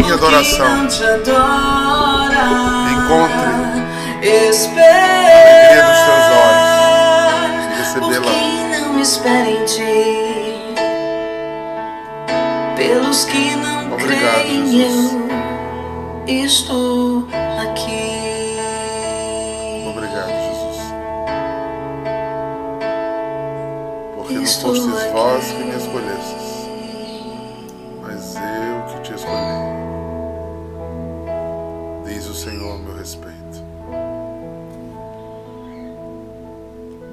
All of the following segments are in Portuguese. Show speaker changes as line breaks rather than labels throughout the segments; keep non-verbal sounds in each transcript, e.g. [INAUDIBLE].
minha adoração encontre alegria nos teus olhos, recebê-la.
não espera em ti, pelos que não
Obrigado,
creem,
Jesus.
eu estou aqui.
Obrigado, Jesus. Porque não
Estou
fostes vós que me escolhestes,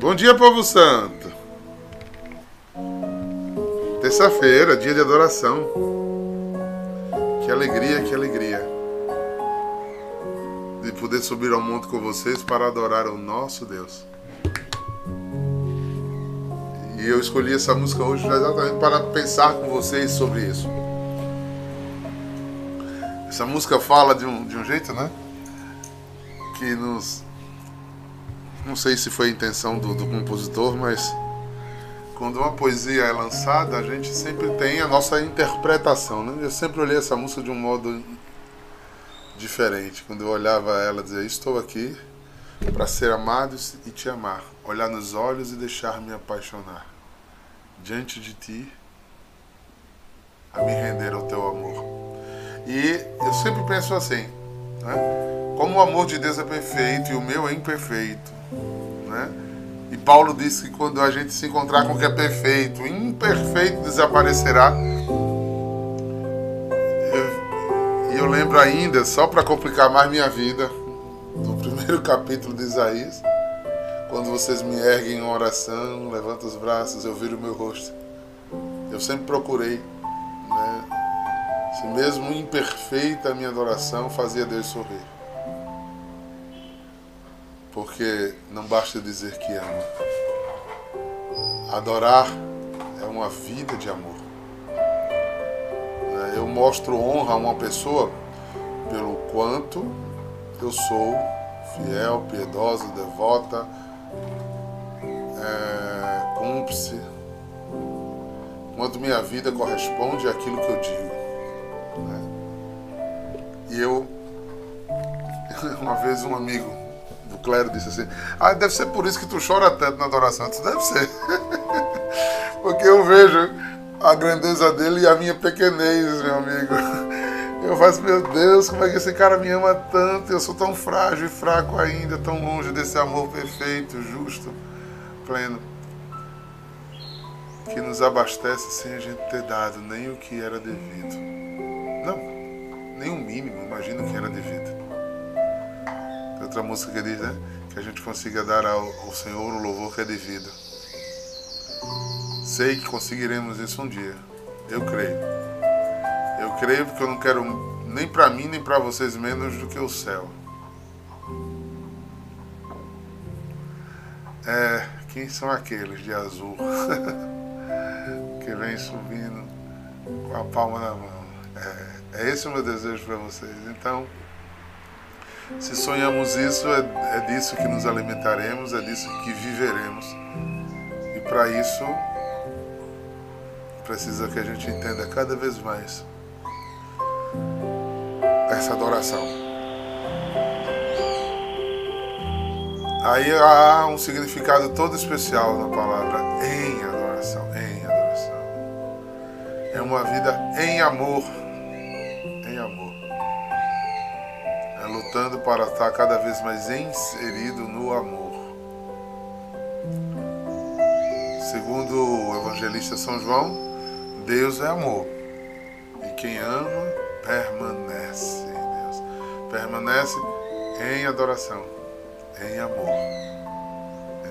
Bom dia, povo santo. Terça-feira, dia de adoração. Que alegria, que alegria. De poder subir ao monte com vocês para adorar o nosso Deus. E eu escolhi essa música hoje exatamente para pensar com vocês sobre isso. Essa música fala de um, de um jeito, né? Que nos. Não sei se foi a intenção do, do compositor, mas quando uma poesia é lançada, a gente sempre tem a nossa interpretação, né? Eu sempre olhei essa música de um modo diferente. Quando eu olhava ela, dizia: Estou aqui para ser amado e te amar, olhar nos olhos e deixar-me apaixonar. Diante de ti, a me render ao teu amor. E eu sempre penso assim, né? como o amor de Deus é perfeito e o meu é imperfeito, né? E Paulo disse que quando a gente se encontrar com o que é perfeito, imperfeito desaparecerá. Eu- E eu lembro ainda, só para complicar mais minha vida, do [LAUGHS] primeiro capítulo de Isaías, quando vocês me erguem em oração, levantam os braços, eu viro o meu rosto. Eu sempre procurei, né? Se mesmo imperfeita a minha adoração, fazia Deus sorrir. Porque não basta dizer que ama. Adorar é uma vida de amor. Né? Eu mostro honra a uma pessoa pelo quanto eu sou fiel, piedosa, devota, é, cúmplice, quanto minha vida corresponde àquilo que eu digo. né? E eu, [LAUGHS] uma vez um amigo do clero disse assim, ah, deve ser por isso que tu chora tanto na adoração. Disse, deve ser. [LAUGHS] Porque eu vejo a grandeza dele e a minha pequenez, meu amigo. Eu faço, meu Deus, como é que esse cara me ama tanto? Eu sou tão frágil e fraco ainda, tão longe desse amor perfeito, justo, pleno, que nos abastece sem a gente ter dado nem o que era devido. Não, nem o mínimo, imagina o que era devido. Outra música que diz, né? Que a gente consiga dar ao, ao Senhor o louvor que é devido. Sei que conseguiremos isso um dia. Eu creio. Eu creio porque eu não quero nem para mim nem para vocês menos do que o céu. É, quem são aqueles de azul [LAUGHS] que vem subindo com a palma na mão? É, é esse o meu desejo para vocês. Então, se sonhamos isso, é, é disso que nos alimentaremos, é disso que viveremos. E para isso, precisa que a gente entenda cada vez mais essa adoração. Aí há um significado todo especial na palavra em adoração, em adoração. É uma vida em amor, em amor. Lutando para estar cada vez mais inserido no amor. Segundo o evangelista São João, Deus é amor. E quem ama permanece em Deus. Permanece em adoração, em amor.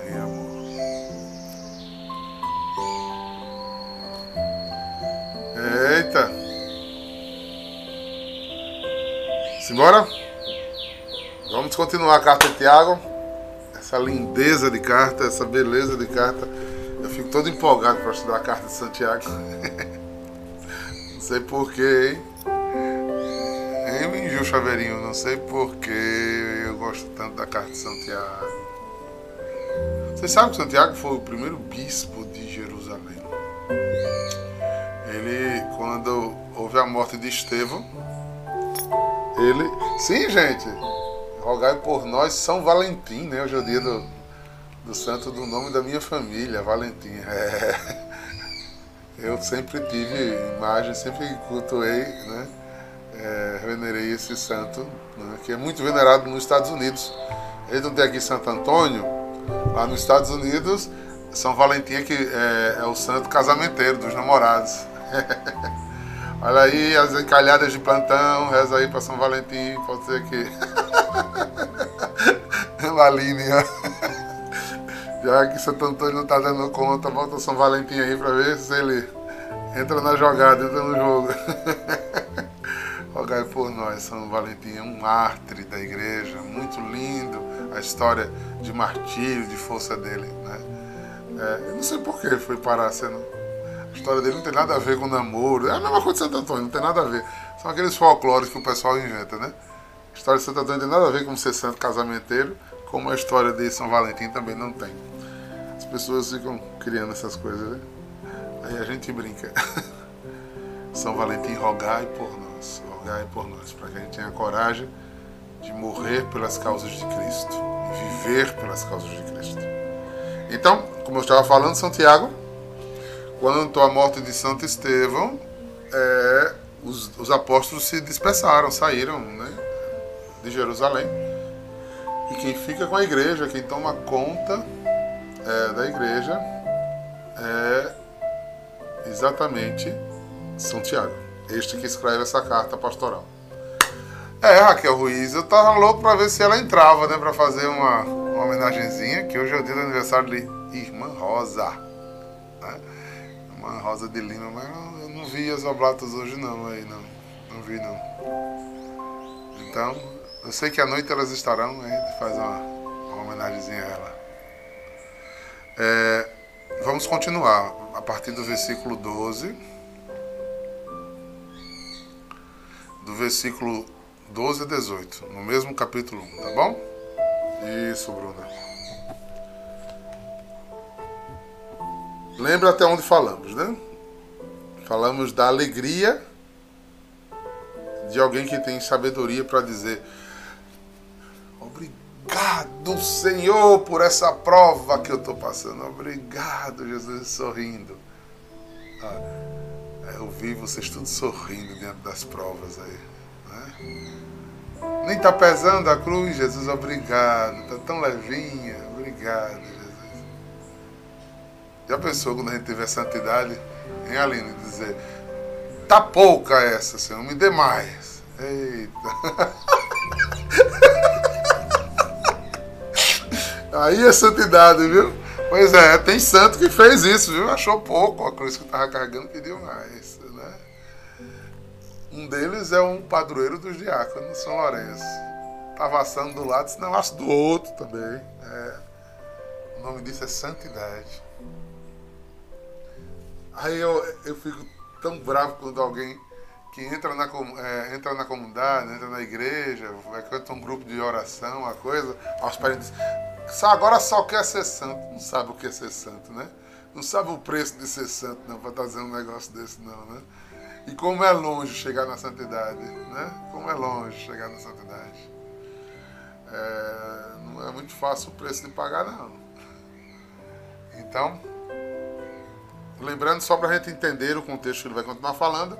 Em amor. Eita! Simbora? Vamos continuar a carta de Tiago. Essa lindeza de carta, essa beleza de carta. Eu fico todo empolgado para estudar a carta de Santiago. [LAUGHS] Não sei porquê, hein? Eu me enjoo chaveirinho, não sei porquê eu gosto tanto da carta de Santiago. Vocês sabem que Santiago foi o primeiro bispo de Jerusalém. Ele, quando houve a morte de Estevão, Ele. Sim, gente. Rogai por nós São Valentim, né? Hoje é o dia do, do santo do nome da minha família, Valentim. É. Eu sempre tive imagem, sempre cultuei, né? É, venerei esse santo, né? que é muito venerado nos Estados Unidos. Ele não tem aqui Santo Antônio, lá nos Estados Unidos, São Valentim é que é, é o santo casamenteiro dos namorados. [LAUGHS] Olha aí as encalhadas de plantão, reza aí para São Valentim, pode ser que. [LAUGHS] [LAUGHS] Laline, já que Santo Antônio não está dando conta, volta São Valentim aí para ver se ele entra na jogada, entra no jogo. [LAUGHS] Rogai por nós, São Valentim é um mártir da igreja, muito lindo a história de martírio, de força dele. Né? É, eu não sei por que foi parar sendo. A história dele não tem nada a ver com namoro. É a mesma coisa de Santo Antônio, não tem nada a ver. São aqueles folclores que o pessoal inventa, né? A história de Santo Antônio tem nada a ver com ser santo casamenteiro, como a história de São Valentim também não tem. As pessoas ficam criando essas coisas, né? Aí a gente brinca. [LAUGHS] São Valentim, rogai por nós, rogai por nós, para que a gente tenha coragem de morrer pelas causas de Cristo viver pelas causas de Cristo. Então, como eu estava falando, Santiago, quanto à morte de Santo Estevão, é, os, os, apóstolos se dispersaram, saíram né, de Jerusalém. E quem fica com a igreja, quem toma conta é, da igreja, é exatamente São Tiago. Este que escreve essa carta pastoral. É, Raquel Ruiz, eu tava louco para ver se ela entrava, né, para fazer uma, uma homenagenzinha, que hoje é o dia do aniversário de Irmã Rosa. Né? Irmã Rosa de Lima, mas eu não vi as oblatas hoje não, aí não. Não vi não. Então, eu sei que à noite elas estarão, a gente faz uma, uma homenagenzinha a ela. É, vamos continuar a partir do versículo 12. Do versículo 12 a 18, no mesmo capítulo 1, tá bom? Isso, Bruna. Lembra até onde falamos, né? Falamos da alegria de alguém que tem sabedoria para dizer: Obrigado, Senhor, por essa prova que eu estou passando. Obrigado, Jesus, sorrindo. Ah, eu vi vocês todos sorrindo diante das provas aí. Né? Nem está pesando a cruz, Jesus, obrigado. Está tão levinha. Obrigado, Jesus. Já pensou quando a gente tiver santidade, em Aline, dizer: Tá pouca essa, Senhor, me dê mais. Eita. [LAUGHS] Aí é santidade, viu? Pois é, tem santo que fez isso, viu? Achou pouco a cruz que estava carregando, pediu mais. Né? Um deles é um padroeiro dos diáconos, São Lourenço. Estava assando do lado, senão acho do outro também. É. O nome disso é santidade. Aí eu, eu fico tão bravo quando alguém que entra na, é, entra na comunidade, entra na igreja, vai cantar um grupo de oração, uma coisa, aos parentes agora só quer ser santo, não sabe o que é ser santo, né? Não sabe o preço de ser santo, não, para dizendo um negócio desse, não, né? E como é longe chegar na santidade, né? Como é longe chegar na santidade. É, não é muito fácil o preço de pagar, não. Então, lembrando só para a gente entender o contexto que ele vai continuar falando,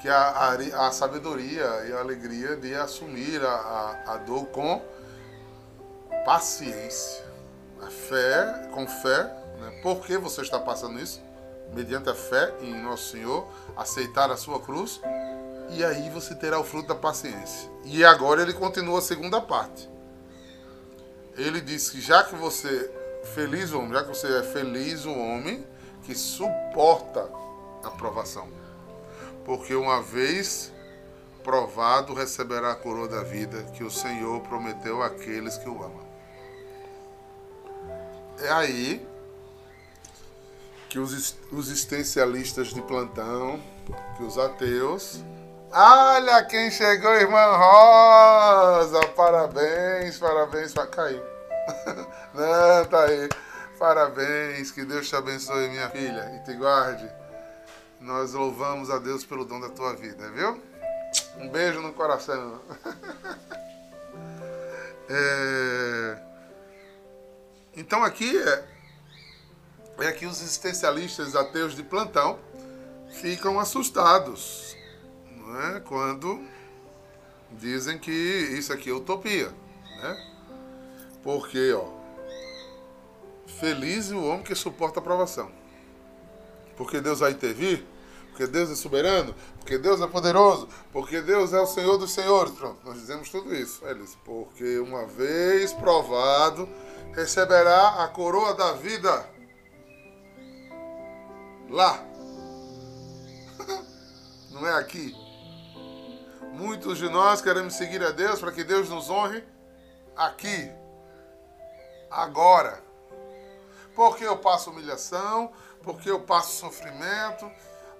que a, a, a sabedoria e a alegria de assumir a, a, a dor com paciência. A fé, com fé, né? por que você está passando isso? Mediante a fé em Nosso Senhor, aceitar a sua cruz, e aí você terá o fruto da paciência. E agora ele continua a segunda parte. Ele diz que já que você, feliz o homem, já que você é feliz o homem que suporta a provação. Porque uma vez provado receberá a coroa da vida que o Senhor prometeu àqueles que o amam. É aí que os, os existencialistas de plantão, que os ateus. Olha quem chegou, irmã Rosa! Parabéns, parabéns. Caiu. [LAUGHS] Não, tá aí. Parabéns, que Deus te abençoe, minha filha, e te guarde. Nós louvamos a Deus pelo dom da tua vida, viu? Um beijo no coração. [LAUGHS] É... Então aqui é, é que os existencialistas ateus de plantão ficam assustados é? quando dizem que isso aqui é utopia. Né? Porque, ó, feliz o homem que suporta a provação. Porque Deus vai intervir, porque Deus é soberano, porque Deus é poderoso, porque Deus é o Senhor dos Senhores. Pronto, nós dizemos tudo isso. Eles, porque uma vez provado, receberá a coroa da vida lá. [LAUGHS] Não é aqui. Muitos de nós queremos seguir a Deus para que Deus nos honre aqui, agora. Porque eu passo humilhação, porque eu passo sofrimento,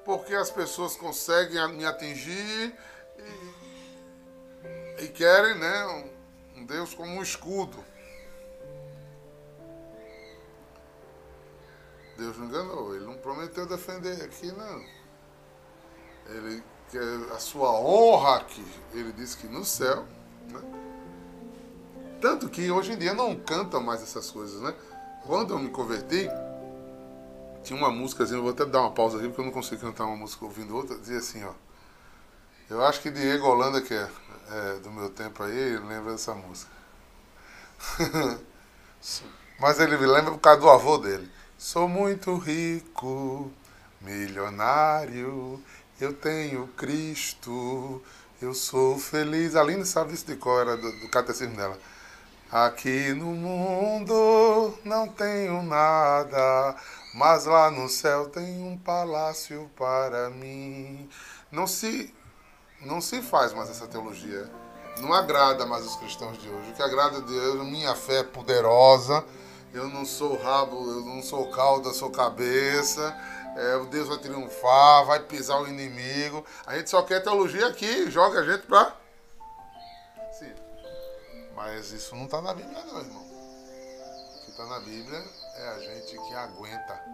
porque as pessoas conseguem me atingir e, e querem né, um Deus como um escudo. Deus não enganou, ele não prometeu defender aqui, não. Ele quer a sua honra aqui. Ele disse que no céu. Né? Tanto que hoje em dia não canta mais essas coisas, né? Quando eu me converti, tinha uma eu vou até dar uma pausa aqui porque eu não consigo cantar uma música ouvindo outra, dizia assim, ó. Eu acho que Diego Holanda, que é, é do meu tempo aí, lembra dessa música. [LAUGHS] Mas ele me lembra por causa do avô dele. Sou muito rico, milionário, eu tenho Cristo, eu sou feliz. A Aline sabe isso de qual era do, do catecismo dela. Aqui no mundo não tenho nada, mas lá no céu tem um palácio para mim. Não se, não se faz mais essa teologia. Não agrada mais os cristãos de hoje. O que agrada a Deus, minha fé é poderosa. Eu não sou rabo, eu não sou cauda, sou cabeça. É, o Deus vai triunfar, vai pisar o inimigo. A gente só quer teologia aqui, joga a gente pra. Sim. Mas isso não está na Bíblia, não, irmão. O que está na Bíblia é a gente que aguenta,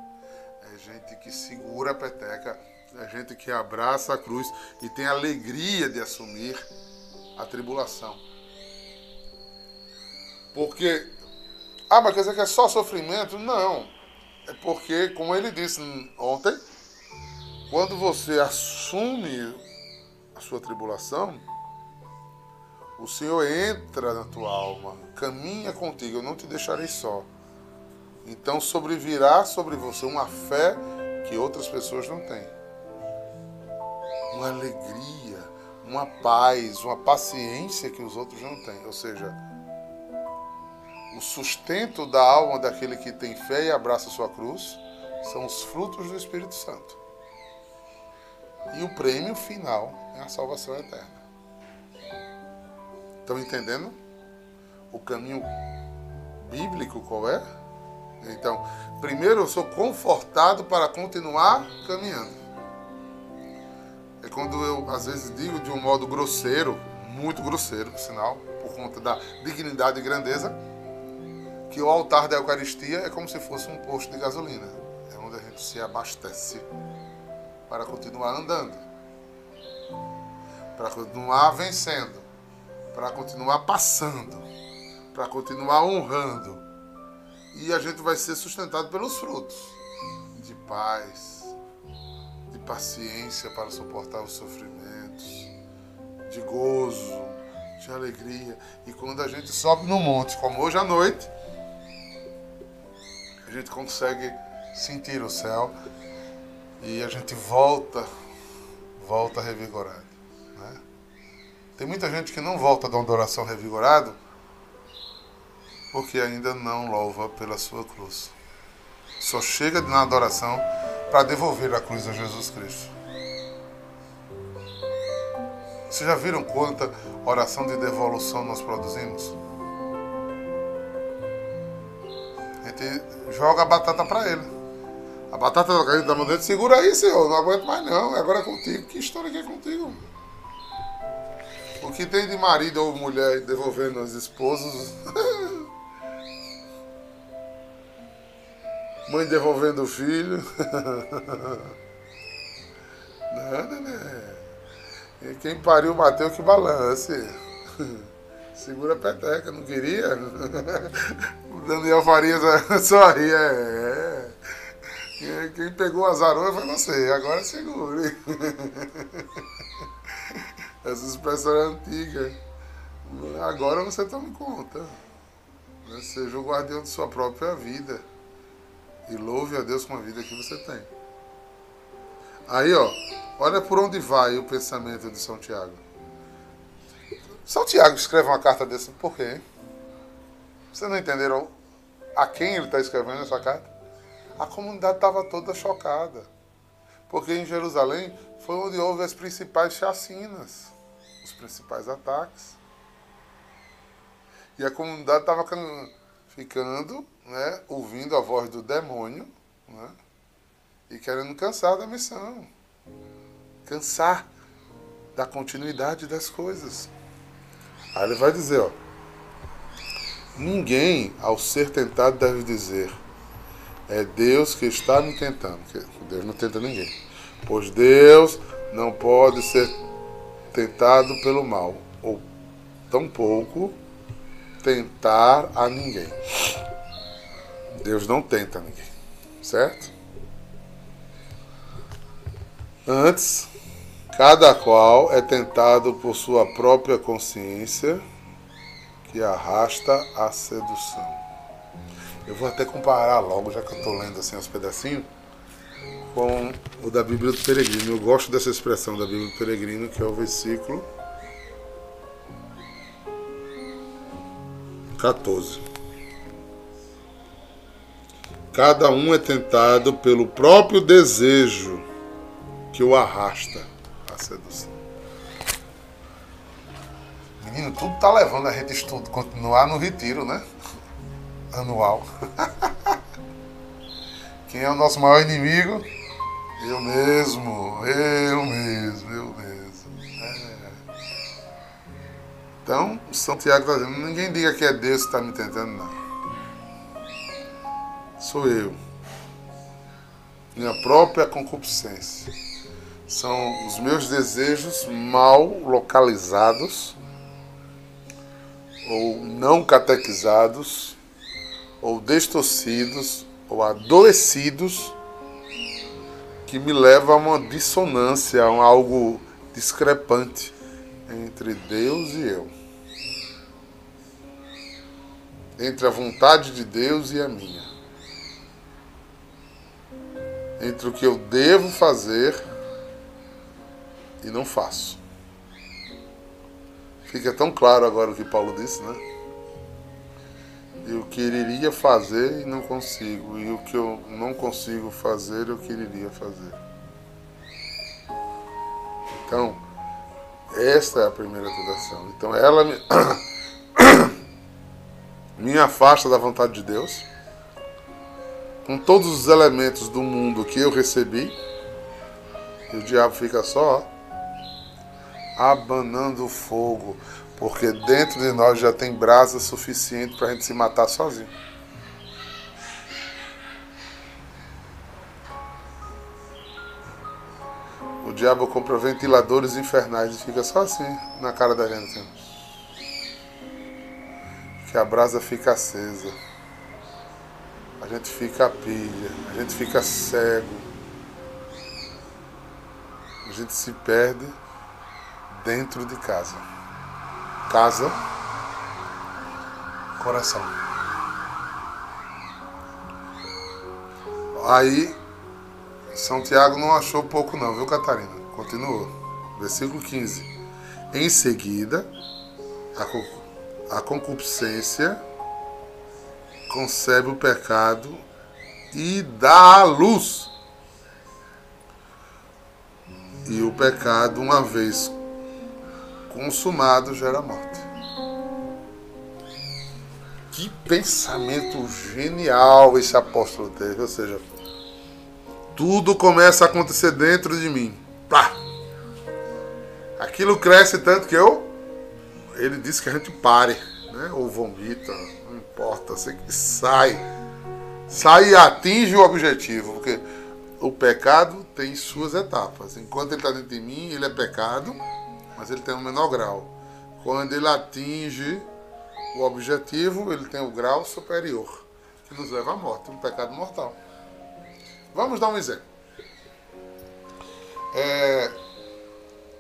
é gente que segura a peteca, é gente que abraça a cruz e tem alegria de assumir a tribulação. Porque, ah, mas quer dizer que é só sofrimento? Não. É porque, como ele disse ontem, quando você assume a sua tribulação, o Senhor entra na tua alma, caminha contigo, eu não te deixarei só. Então sobrevirá sobre você uma fé que outras pessoas não têm. Uma alegria, uma paz, uma paciência que os outros não têm. Ou seja, o sustento da alma daquele que tem fé e abraça sua cruz são os frutos do Espírito Santo. E o prêmio final é a salvação eterna. Estão entendendo? O caminho bíblico qual é? Então, primeiro eu sou confortado para continuar caminhando. É quando eu, às vezes, digo de um modo grosseiro, muito grosseiro, por sinal, por conta da dignidade e grandeza, que o altar da Eucaristia é como se fosse um posto de gasolina. É onde a gente se abastece para continuar andando, para continuar vencendo, para continuar passando, para continuar honrando. E a gente vai ser sustentado pelos frutos de paz, de paciência para suportar os sofrimentos, de gozo, de alegria. E quando a gente sobe no monte, como hoje à noite, a gente consegue sentir o céu e a gente volta, volta revigorado. Né? Tem muita gente que não volta da adoração revigorado porque ainda não louva pela sua cruz. Só chega na adoração para devolver a cruz a Jesus Cristo. Vocês já viram quanta oração de devolução nós produzimos? Gente joga a batata para ele. A batata da caída da mão segura aí, senhor, não aguento mais não, agora é contigo. Que história que é contigo? O que tem de marido ou mulher devolvendo os esposos? [LAUGHS] Mãe devolvendo o filho? [LAUGHS] Nada, né? E quem pariu bateu que balance. [LAUGHS] Segura a peteca, não queria? [LAUGHS] O Daniel Farias [LAUGHS] sorri, é. é. Quem pegou a zarona foi você, agora segure. [LAUGHS] Essa expressão é antiga. Agora você toma conta. Né? Seja o guardião de sua própria vida. E louve a Deus com a vida que você tem. Aí, ó, olha por onde vai o pensamento de São Tiago. São Tiago escreve uma carta dessa, por quê? Vocês não entenderam a quem ele está escrevendo essa carta? A comunidade estava toda chocada. Porque em Jerusalém foi onde houve as principais chacinas, os principais ataques. E a comunidade estava ficando, né, ouvindo a voz do demônio, né, e querendo cansar da missão. Cansar da continuidade das coisas. Aí ele vai dizer, ó. Ninguém, ao ser tentado, deve dizer: É Deus que está me tentando. Deus não tenta ninguém. Pois Deus não pode ser tentado pelo mal, ou tampouco tentar a ninguém. Deus não tenta ninguém, certo? Antes, cada qual é tentado por sua própria consciência, que arrasta a sedução. Eu vou até comparar logo, já que eu estou lendo assim os pedacinhos, com o da Bíblia do Peregrino. Eu gosto dessa expressão da Bíblia do Peregrino, que é o versículo 14. Cada um é tentado pelo próprio desejo que o arrasta sedução. Menino, tudo tá levando a gente estudo, continuar no retiro, né? Anual. [LAUGHS] Quem é o nosso maior inimigo? Eu mesmo, eu mesmo, eu mesmo. É. Então, São Tiago está dizendo, ninguém diga que é Deus que está me tentando, não. Sou eu. Minha própria concupiscência são os meus desejos mal localizados ou não catequizados ou distorcidos ou adoecidos que me levam a uma dissonância, a algo discrepante entre Deus e eu. Entre a vontade de Deus e a minha. Entre o que eu devo fazer e não faço. Fica tão claro agora o que Paulo disse, né? Eu quereria fazer e não consigo, e o que eu não consigo fazer, eu quereria fazer. Então, esta é a primeira tentação. Então, ela me, [COUGHS] me afasta da vontade de Deus, com todos os elementos do mundo que eu recebi, e o diabo fica só, ó, abanando o fogo, porque dentro de nós já tem brasa suficiente para a gente se matar sozinho. O diabo compra ventiladores infernais e fica só assim na cara da gente. Que a brasa fica acesa. A gente fica pilha, a gente fica cego. A gente se perde dentro de casa. Casa, coração. Aí, São Tiago não achou pouco não, viu Catarina? Continuou. Versículo 15. Em seguida, a, concupiscência concebe o pecado e dá a luz. E o pecado, uma vez consumado gera morte. Que pensamento genial esse apóstolo teve, ou seja, tudo começa a acontecer dentro de mim. Pá! Aquilo cresce tanto que eu. Ele disse que a gente pare, né? Ou vomita, não importa, sei que sai. Sai e atinge o objetivo, porque o pecado tem suas etapas. Enquanto ele está dentro de mim, ele é pecado mas ele tem um menor grau. Quando ele atinge o objetivo, ele tem o grau superior, que nos leva à morte, um pecado mortal. Vamos dar um exemplo. É,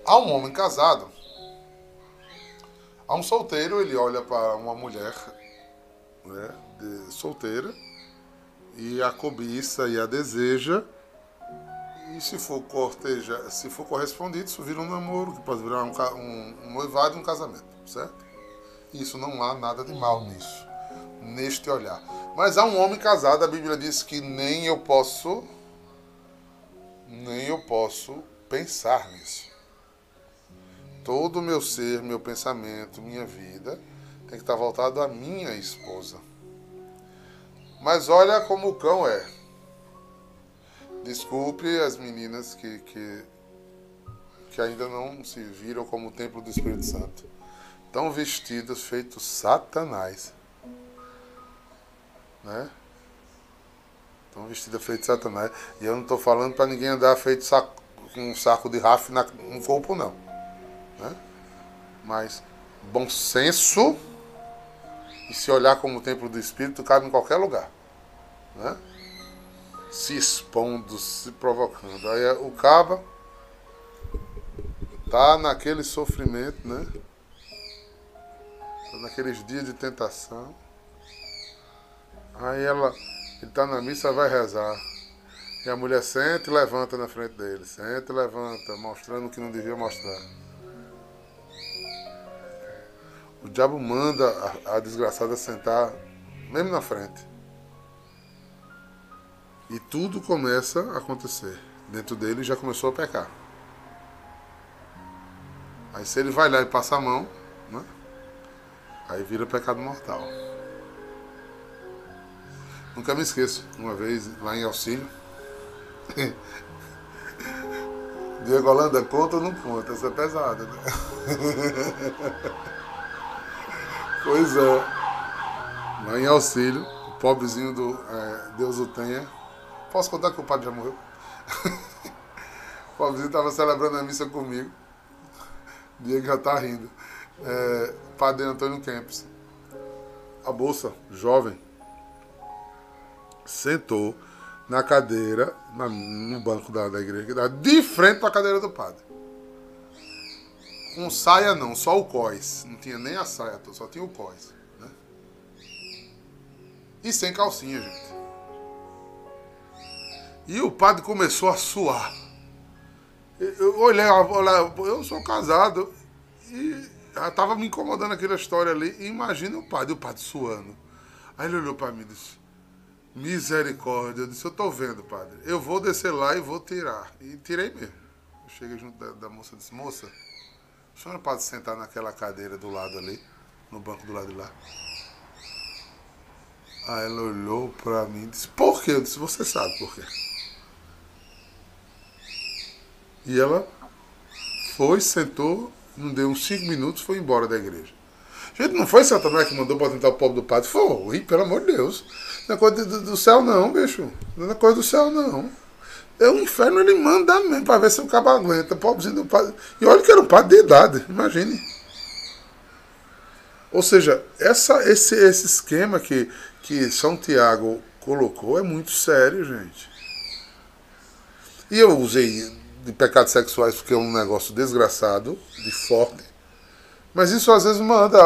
há um homem casado, há um solteiro, ele olha para uma mulher né, de, solteira e a cobiça e a deseja. E se for corteja, se for correspondido, isso vira um namoro, que pode virar um, um, um noivado e um casamento, certo? Isso não há nada de mal nisso, neste olhar. Mas há um homem casado, a Bíblia diz que nem eu posso, nem eu posso pensar nisso. Todo o meu ser, meu pensamento, minha vida tem que estar voltado à minha esposa. Mas olha como o cão é. Desculpe as meninas que, que, que ainda não se viram como o templo do Espírito Santo. Estão vestidos feito Satanás. Né? Estão vestidas feito Satanás. E eu não estou falando para ninguém andar feito saco, com um saco de raf no corpo, não. Né? Mas bom senso e se olhar como o templo do Espírito, cabe em qualquer lugar. Né? Se expondo, se provocando. Aí o caba tá naquele sofrimento, né? Tá naqueles dias de tentação. Aí ela, ele tá na missa, vai rezar. E a mulher senta e levanta na frente dele. Senta e levanta, mostrando o que não devia mostrar. O diabo manda a, a desgraçada sentar mesmo na frente. E tudo começa a acontecer. Dentro dele já começou a pecar. Aí se ele vai lá e passa a mão, né? Aí vira pecado mortal. Nunca me esqueço, uma vez lá em auxílio. [LAUGHS] Diego Holanda conta ou não conta? Isso é pesado, né? [LAUGHS] Pois é. Lá em auxílio, o pobrezinho do é, Deus o tenha. Posso contar que o padre já morreu? [LAUGHS] o pobrezinho estava celebrando a missa comigo. Diego já está rindo. É, padre Antônio Kempis. A bolsa, jovem, sentou na cadeira, na, no banco da, da igreja, de frente para a cadeira do padre. Com saia não, só o cós. Não tinha nem a saia, só tinha o cós. Né? E sem calcinha, gente. E o padre começou a suar. Eu olhei, eu sou casado e estava me incomodando aquela história ali. Imagina o padre, o padre suando. Aí ele olhou para mim e disse: Misericórdia. Eu disse: Eu estou vendo, padre. Eu vou descer lá e vou tirar. E tirei mesmo. Eu cheguei junto da, da moça e disse: Moça, a senhora pode sentar naquela cadeira do lado ali, no banco do lado de lá. Aí ela olhou pra mim e disse, por quê? Eu disse, você sabe por quê. E ela foi, sentou, não deu uns cinco minutos, foi embora da igreja. Gente, não foi Satanás que mandou para tentar o povo do padre? Foi, pelo amor de Deus. Não é coisa do, do céu não, bicho. Não é coisa do céu não. É o inferno, ele manda mesmo para ver se o cabo aguenta. Pobrezinho do padre. E olha que era um padre de idade, imagine. Ou seja, essa, esse, esse esquema que, que São Tiago colocou é muito sério, gente. E eu usei de pecados sexuais porque é um negócio desgraçado, de forte. Mas isso às vezes manda.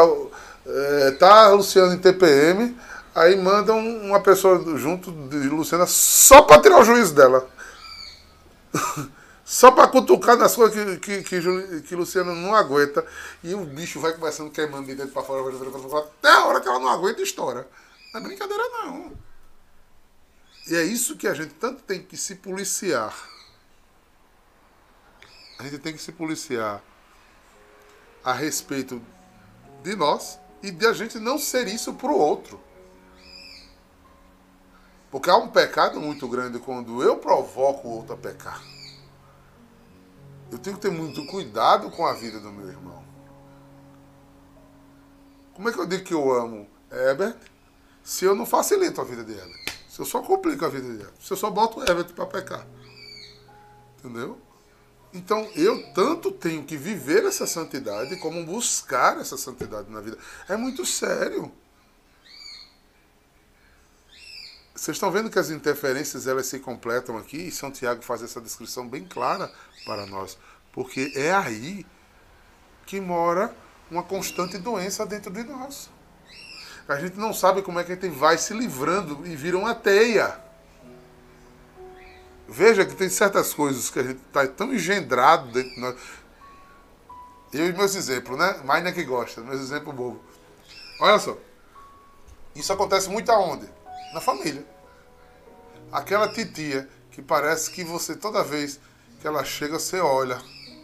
É, tá Luciano em TPM, aí mandam uma pessoa junto de Luciana só para tirar o juízo dela. [LAUGHS] Só para cutucar nas coisas que, que, que, que, Luciano não aguenta. E o bicho vai começando queimando de dentro para fora, até a hora que ela não aguenta e estoura. Não é brincadeira, não. E é isso que a gente tanto tem que se policiar. A gente tem que se policiar a respeito de nós e de a gente não ser isso para o outro. Porque há um pecado muito grande quando eu provoco o outro a pecar. Eu tenho que ter muito cuidado com a vida do meu irmão. Como é que eu digo que eu amo Herbert se eu não facilito a vida dela? Se eu só complico a vida dela? Se eu só boto Herbert para pecar? Entendeu? Então eu tanto tenho que viver essa santidade como buscar essa santidade na vida. É muito sério. Vocês estão vendo que as interferências elas se completam aqui e São Tiago faz essa descrição bem clara para nós, porque é aí que mora uma constante doença dentro de nós. A gente não sabe como é que a gente vai se livrando e vira uma teia. Veja que tem certas coisas que a gente está tão engendrado dentro de nós. Eu e meus exemplos, né? Maina que gosta, meus exemplos bobos. Olha só. Isso acontece muito aonde? Na família. Aquela titia que parece que você, toda vez que ela chega, você olha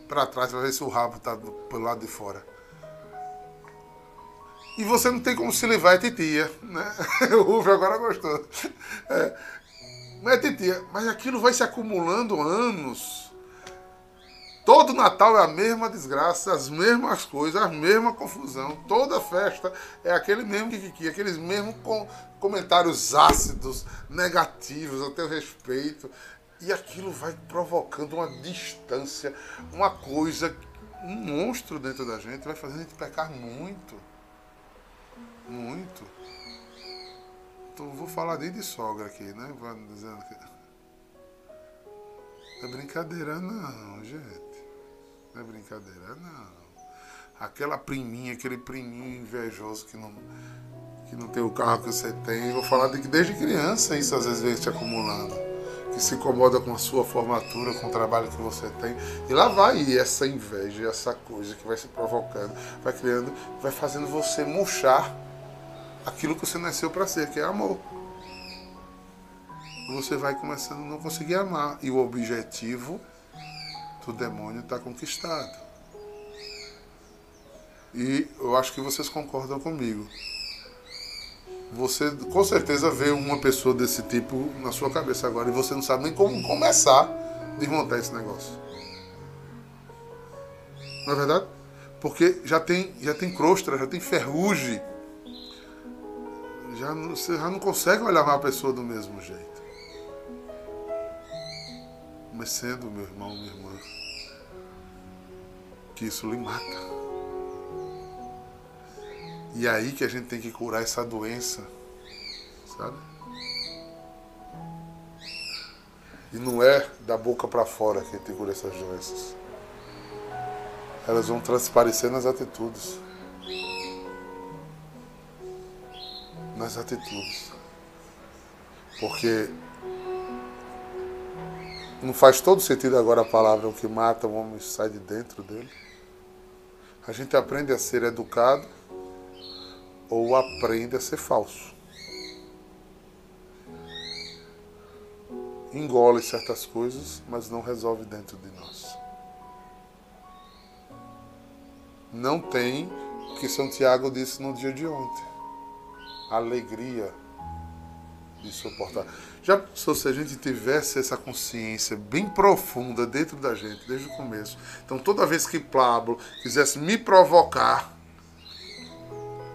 para trás para ver se o rabo está pelo lado de fora. E você não tem como se livrar, é titia. Né? [LAUGHS] O Rufo agora gostou. É. Mas titia. Mas aquilo vai se acumulando anos. Todo Natal é a mesma desgraça, as mesmas coisas, a mesma confusão. Toda festa é aquele mesmo que aqueles mesmos com comentários ácidos, negativos a teu respeito. E aquilo vai provocando uma distância, uma coisa, um monstro dentro da gente, vai fazendo a gente pecar muito. Muito. Então vou falar nem de sogra aqui, né? Dizendo que... Não é brincadeira não, gente. Não é brincadeira não. Aquela priminha, aquele priminho invejoso que não, que não tem o carro que você tem. Vou falar de que desde criança isso às vezes vem te acumulando. Que se incomoda com a sua formatura, com o trabalho que você tem. E lá vai essa inveja, essa coisa que vai se provocando, vai criando, vai fazendo você murchar aquilo que você nasceu para ser, que é amor. Você vai começando a não conseguir amar. E o objetivo do demônio está conquistado. E eu acho que vocês concordam comigo. Você com certeza vê uma pessoa desse tipo na sua cabeça agora e você não sabe nem como começar a desmontar esse negócio. Não é verdade? Porque já tem, já tem crosta, já tem ferrugem já não, você já não consegue olhar uma pessoa do mesmo jeito. Mas sendo, meu irmão, minha irmã, que isso lhe mata. E é aí que a gente tem que curar essa doença, sabe? E não é da boca para fora que a gente curar essas doenças. Elas vão transparecer nas atitudes. Nas atitudes. Porque não faz todo sentido agora a palavra o que mata o homem sai de dentro dele. A gente aprende a ser educado ou aprende a ser falso. Engole certas coisas, mas não resolve dentro de nós. Não tem o que São Tiago disse no dia de ontem alegria de suportar. Já se a gente tivesse essa consciência bem profunda dentro da gente, desde o começo. Então, toda vez que Pablo quisesse me provocar,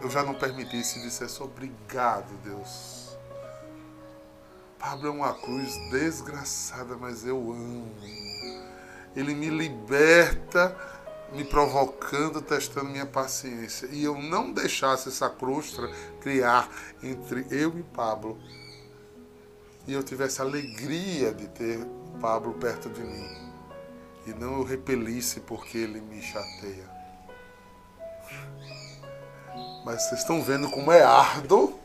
eu já não permitisse e dissesse obrigado, Deus. Pablo é uma cruz desgraçada, mas eu amo. Ele me liberta me provocando, testando minha paciência. E eu não deixasse essa crostra criar entre eu e Pablo. E eu tivesse alegria de ter Pablo perto de mim. E não eu repelisse porque ele me chateia. Mas vocês estão vendo como é árduo.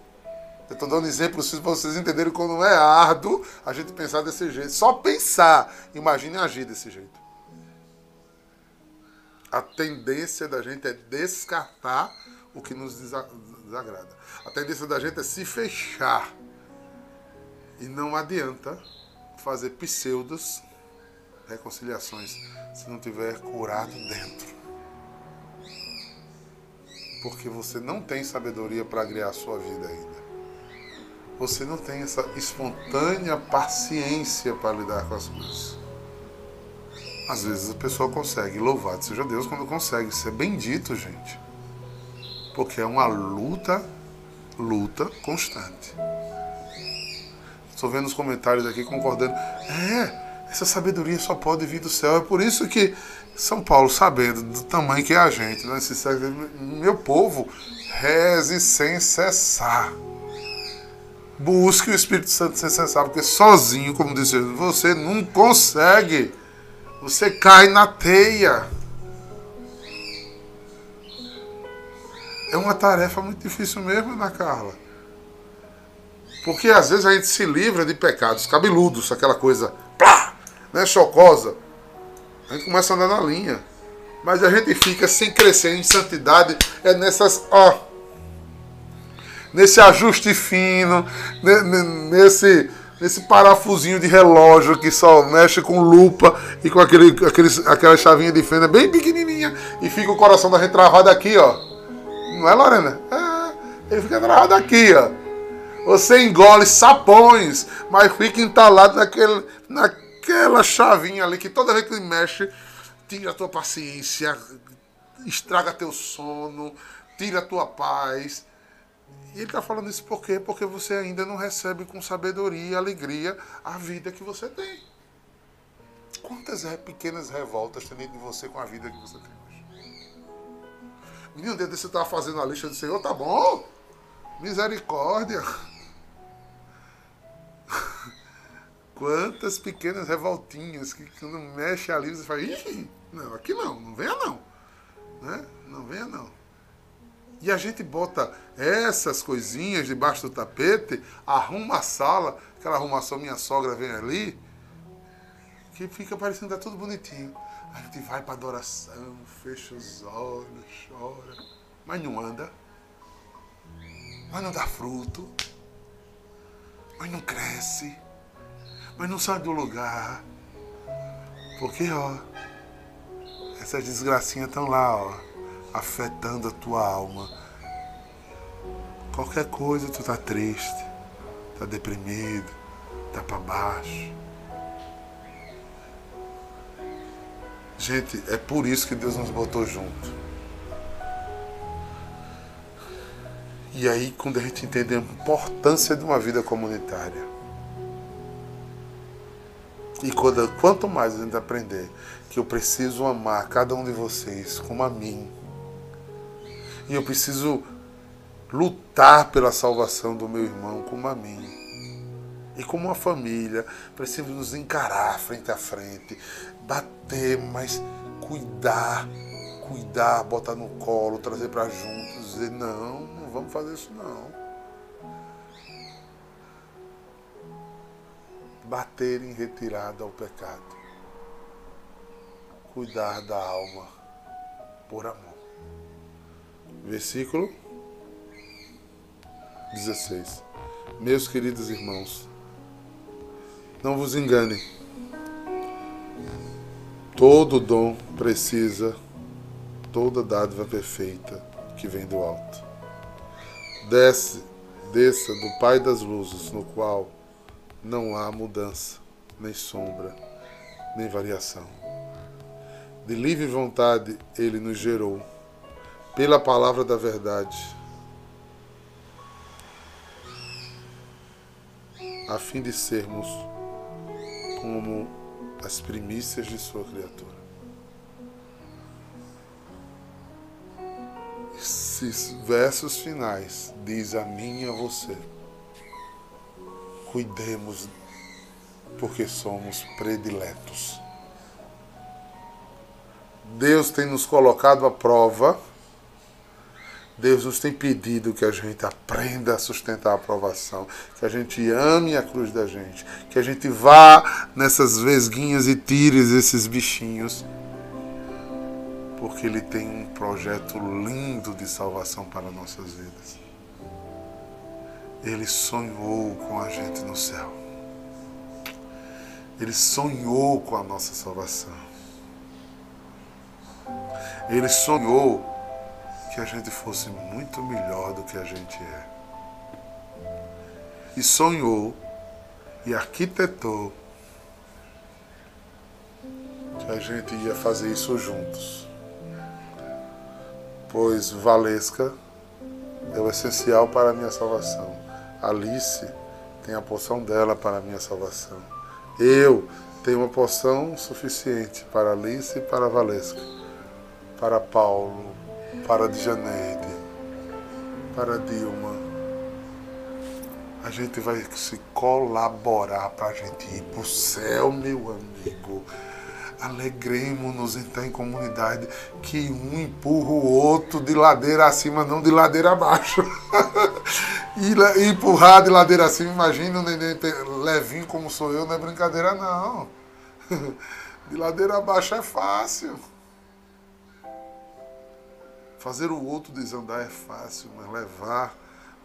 Eu estou dando exemplos para vocês entenderem como é árduo a gente pensar desse jeito. Só pensar, imagine agir desse jeito a tendência da gente é descartar o que nos desagrada. A tendência da gente é se fechar. E não adianta fazer pseudos reconciliações se não tiver curado dentro. Porque você não tem sabedoria para criar a sua vida ainda. Você não tem essa espontânea paciência para lidar com as coisas. Às vezes a pessoa consegue, louvado seja Deus quando consegue. É bendito, gente. Porque é uma luta, luta constante. Estou vendo os comentários aqui concordando. É, Essa sabedoria só pode vir do céu. É por isso que São Paulo, sabendo do tamanho que é a gente, século, meu povo, reze sem cessar. Busque o Espírito Santo sem cessar, porque sozinho, como disse você não consegue. Você cai na teia. É uma tarefa muito difícil mesmo, Ana Carla. Porque às vezes a gente se livra de pecados cabeludos, aquela coisa, plá, né, chocosa. A gente começa a andar na linha. Mas a gente fica sem crescer em santidade, é nessas, ó, nesse ajuste fino, nesse, nesse parafusinho de relógio que só mexe com lupa e com aquele, aquele, aquela chavinha de fenda bem pequenininha e fica o coração da gente travado aqui, ó. Não é, Lorena? É, ele fica travado aqui, ó. Você engole sapões, mas fica entalado naquele, naquela chavinha ali que toda vez que ele mexe, tira a tua paciência, estraga teu sono, tira a tua paz. E ele está falando isso por quê? Porque você ainda não recebe com sabedoria e alegria a vida que você tem. Quantas pequenas revoltas tem dentro de você com a vida que você tem hoje? Menino, dentro você estava fazendo a lista do Senhor, tá bom? Misericórdia. [LAUGHS] Quantas pequenas revoltinhas que quando mexe ali você fala, Ih, não, aqui não, não venha não. Né? Não venha não. E a gente bota essas coisinhas debaixo do tapete, arruma a sala, aquela arrumação minha sogra vem ali, que fica parecendo tá tudo bonitinho. A gente vai para adoração, fecha os olhos, chora, mas não anda. Mas não dá fruto. Mas não cresce. Mas não sai do lugar. Porque, ó, essas desgracinhas estão lá, ó afetando a tua alma. Qualquer coisa tu tá triste, tá deprimido, tá para baixo. Gente, é por isso que Deus nos botou junto. E aí, quando a gente entende a importância de uma vida comunitária, e quando, quanto mais a gente aprender que eu preciso amar cada um de vocês como a mim, e eu preciso lutar pela salvação do meu irmão como a mim. E como uma família, precisamos nos encarar frente a frente, bater, mas cuidar, cuidar, botar no colo, trazer para juntos, dizer não, não vamos fazer isso não. Bater em retirada ao pecado. Cuidar da alma por amor. Versículo 16. Meus queridos irmãos, não vos enganem. Todo dom precisa, toda dádiva perfeita que vem do alto. Desce, desça do Pai das luzes, no qual não há mudança, nem sombra, nem variação. De livre vontade ele nos gerou pela palavra da verdade, a fim de sermos como as primícias de sua criatura. Esses versos finais diz a mim e a você: cuidemos, porque somos prediletos. Deus tem nos colocado à prova Deus nos tem pedido que a gente aprenda a sustentar a aprovação, que a gente ame a cruz da gente, que a gente vá nessas vesguinhas e tires esses bichinhos, porque Ele tem um projeto lindo de salvação para nossas vidas. Ele sonhou com a gente no céu. Ele sonhou com a nossa salvação. Ele sonhou que a gente fosse muito melhor do que a gente é. E sonhou e arquitetou que a gente ia fazer isso juntos. Pois Valesca é o essencial para a minha salvação. Alice tem a porção dela para a minha salvação. Eu tem uma porção suficiente para Alice e para Valesca, para Paulo, para Dijaneide, para Dilma. A gente vai se colaborar para a gente ir para o céu, meu amigo. Alegremos-nos então em comunidade que um empurra o outro de ladeira acima, não de ladeira abaixo. [LAUGHS] e empurrar de ladeira acima, imagina o neném levinho como sou eu, não é brincadeira não. [LAUGHS] De ladeira abaixo é fácil. Fazer o outro desandar é fácil, mas levar,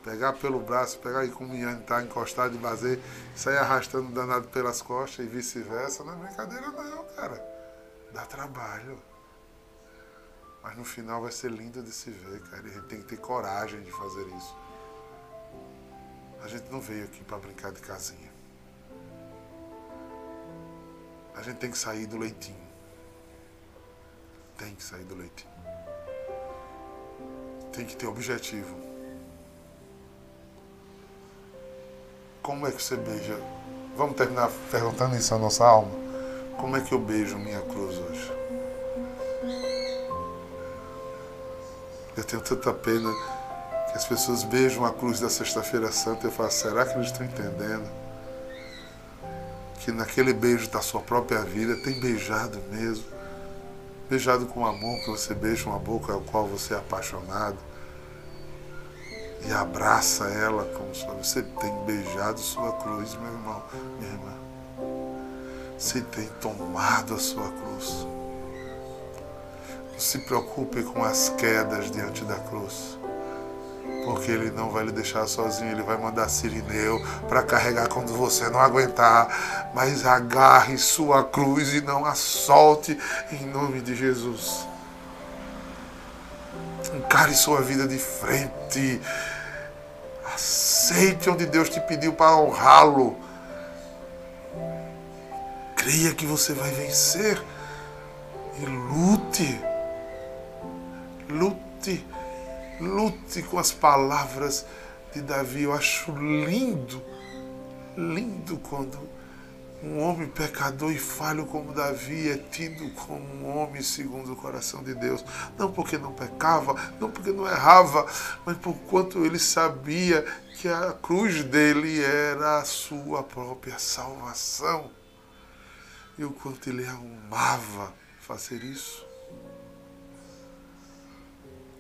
pegar pelo braço, pegar aí como o Ian tá encostado de baser, sair arrastando danado pelas costas e vice-versa, não é brincadeira não, cara. Dá trabalho. Mas no final vai ser lindo de se ver, cara. E a gente tem que ter coragem de fazer isso. A gente não veio aqui para brincar de casinha. A gente tem que sair do leitinho. Tem que sair do leitinho. Tem que ter objetivo. Como é que você beija? Vamos terminar perguntando isso à nossa alma. Como é que eu beijo minha cruz hoje? Eu tenho tanta pena que as pessoas beijam a cruz da Sexta-feira Santa e eu falo, será que eles estão entendendo? Que naquele beijo da sua própria vida tem beijado mesmo. Beijado com amor, que você beija uma boca ao qual você é apaixonado. E abraça ela como se você tem beijado sua cruz, meu irmão, minha irmã. Você tem tomado a sua cruz. Não se preocupe com as quedas diante da cruz. Porque ele não vai lhe deixar sozinho, ele vai mandar Sirineu para carregar quando você não aguentar. Mas agarre sua cruz e não a solte em nome de Jesus. Encare sua vida de frente. Aceite onde Deus te pediu para honrá-lo. Creia que você vai vencer. E lute Lute, lute com as palavras de Davi. Eu acho lindo, lindo quando um homem pecador e falho como Davi é tido como um homem segundo o coração de Deus. Não porque não pecava, não porque não errava, mas por quanto ele sabia que a cruz dele era a sua própria salvação. E o quanto ele amava fazer isso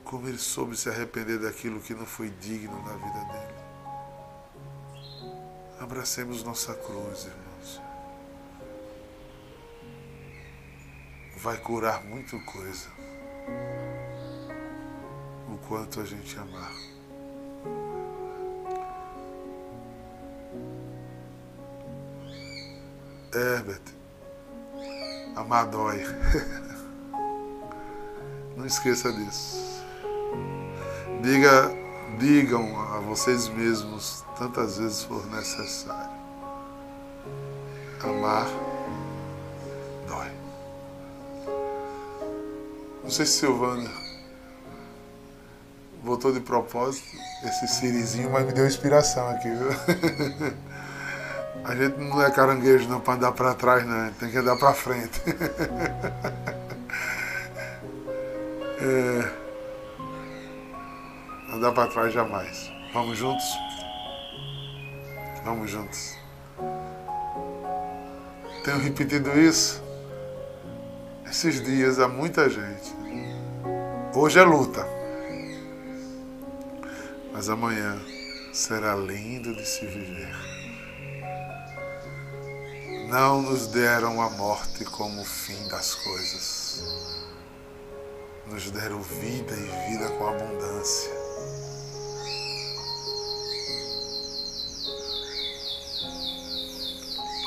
como ele soube se arrepender daquilo que não foi digno na vida dele. Abracemos nossa cruz, irmãos. Vai curar muita coisa. O quanto a gente amar. Herbert, amar dói. [LAUGHS] Não esqueça disso. Diga, digam a vocês mesmos tantas vezes for necessário. Amar dói. Não sei se Silvana voltou de propósito esse sirizinho, mas me deu inspiração aqui, viu? [LAUGHS] A gente não é caranguejo não para andar para trás, não. Tem que andar para frente. [LAUGHS] É andar para trás jamais. Vamos juntos? Vamos juntos. Tenho repetido isso esses dias a muita gente. Hoje é luta, mas amanhã será lindo de se viver. Não nos deram a morte como o fim das coisas. Nos deram vida e vida com abundância.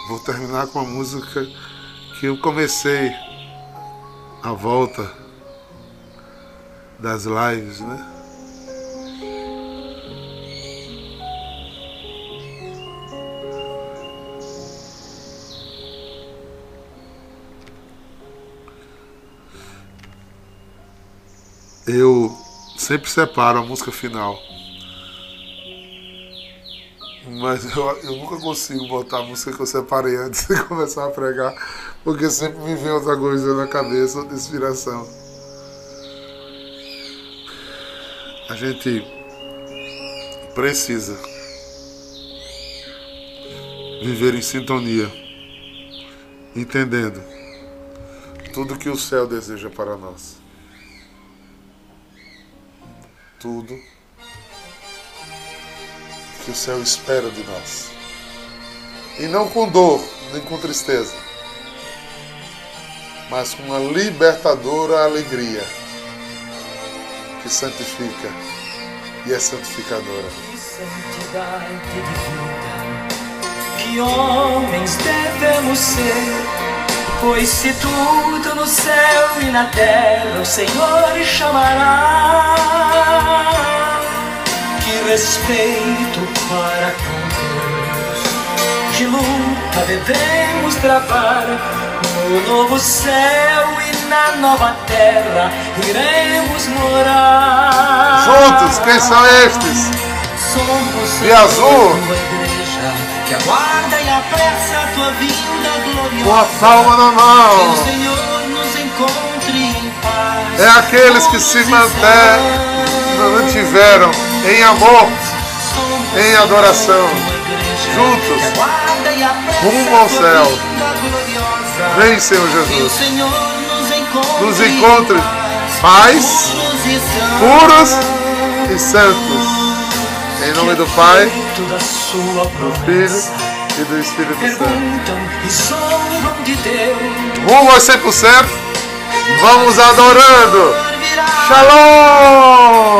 Vou terminar com a música que eu comecei a volta das lives, né? Eu sempre separo a música final Mas eu, eu nunca consigo botar a música que eu separei antes de [LAUGHS] começar a pregar, porque sempre me vem outra coisa na cabeça, outra inspiração. A gente precisa viver em sintonia, entendendo tudo que o céu deseja para nós. Tudo que o céu espera de nós. E não com dor, nem com tristeza, mas com uma libertadora alegria que santifica e é santificadora.
Santidade de vida, que homens devemos ser, pois se tudo no céu e na terra o Senhor chamará, que respeito para com Deus, de luta devemos travar no novo céu e na nova terra iremos morar.
Juntos, quem são estes?
Somos
De azul.
igreja que aguarda e apressa a tua vinda gloriosa.
Com a palma na
Que
mão.
o Senhor nos encontre em paz.
É aqueles que se manter- mantiveram em amor, em adoração, juntos, rumo ao
a
céu. Vem, Senhor Jesus.
Nos encontre, paz, puros e santos.
Em nome do Pai, do. Filho e do Espírito Santo. Rumo aos 100%. Vamos adorando. Shalom!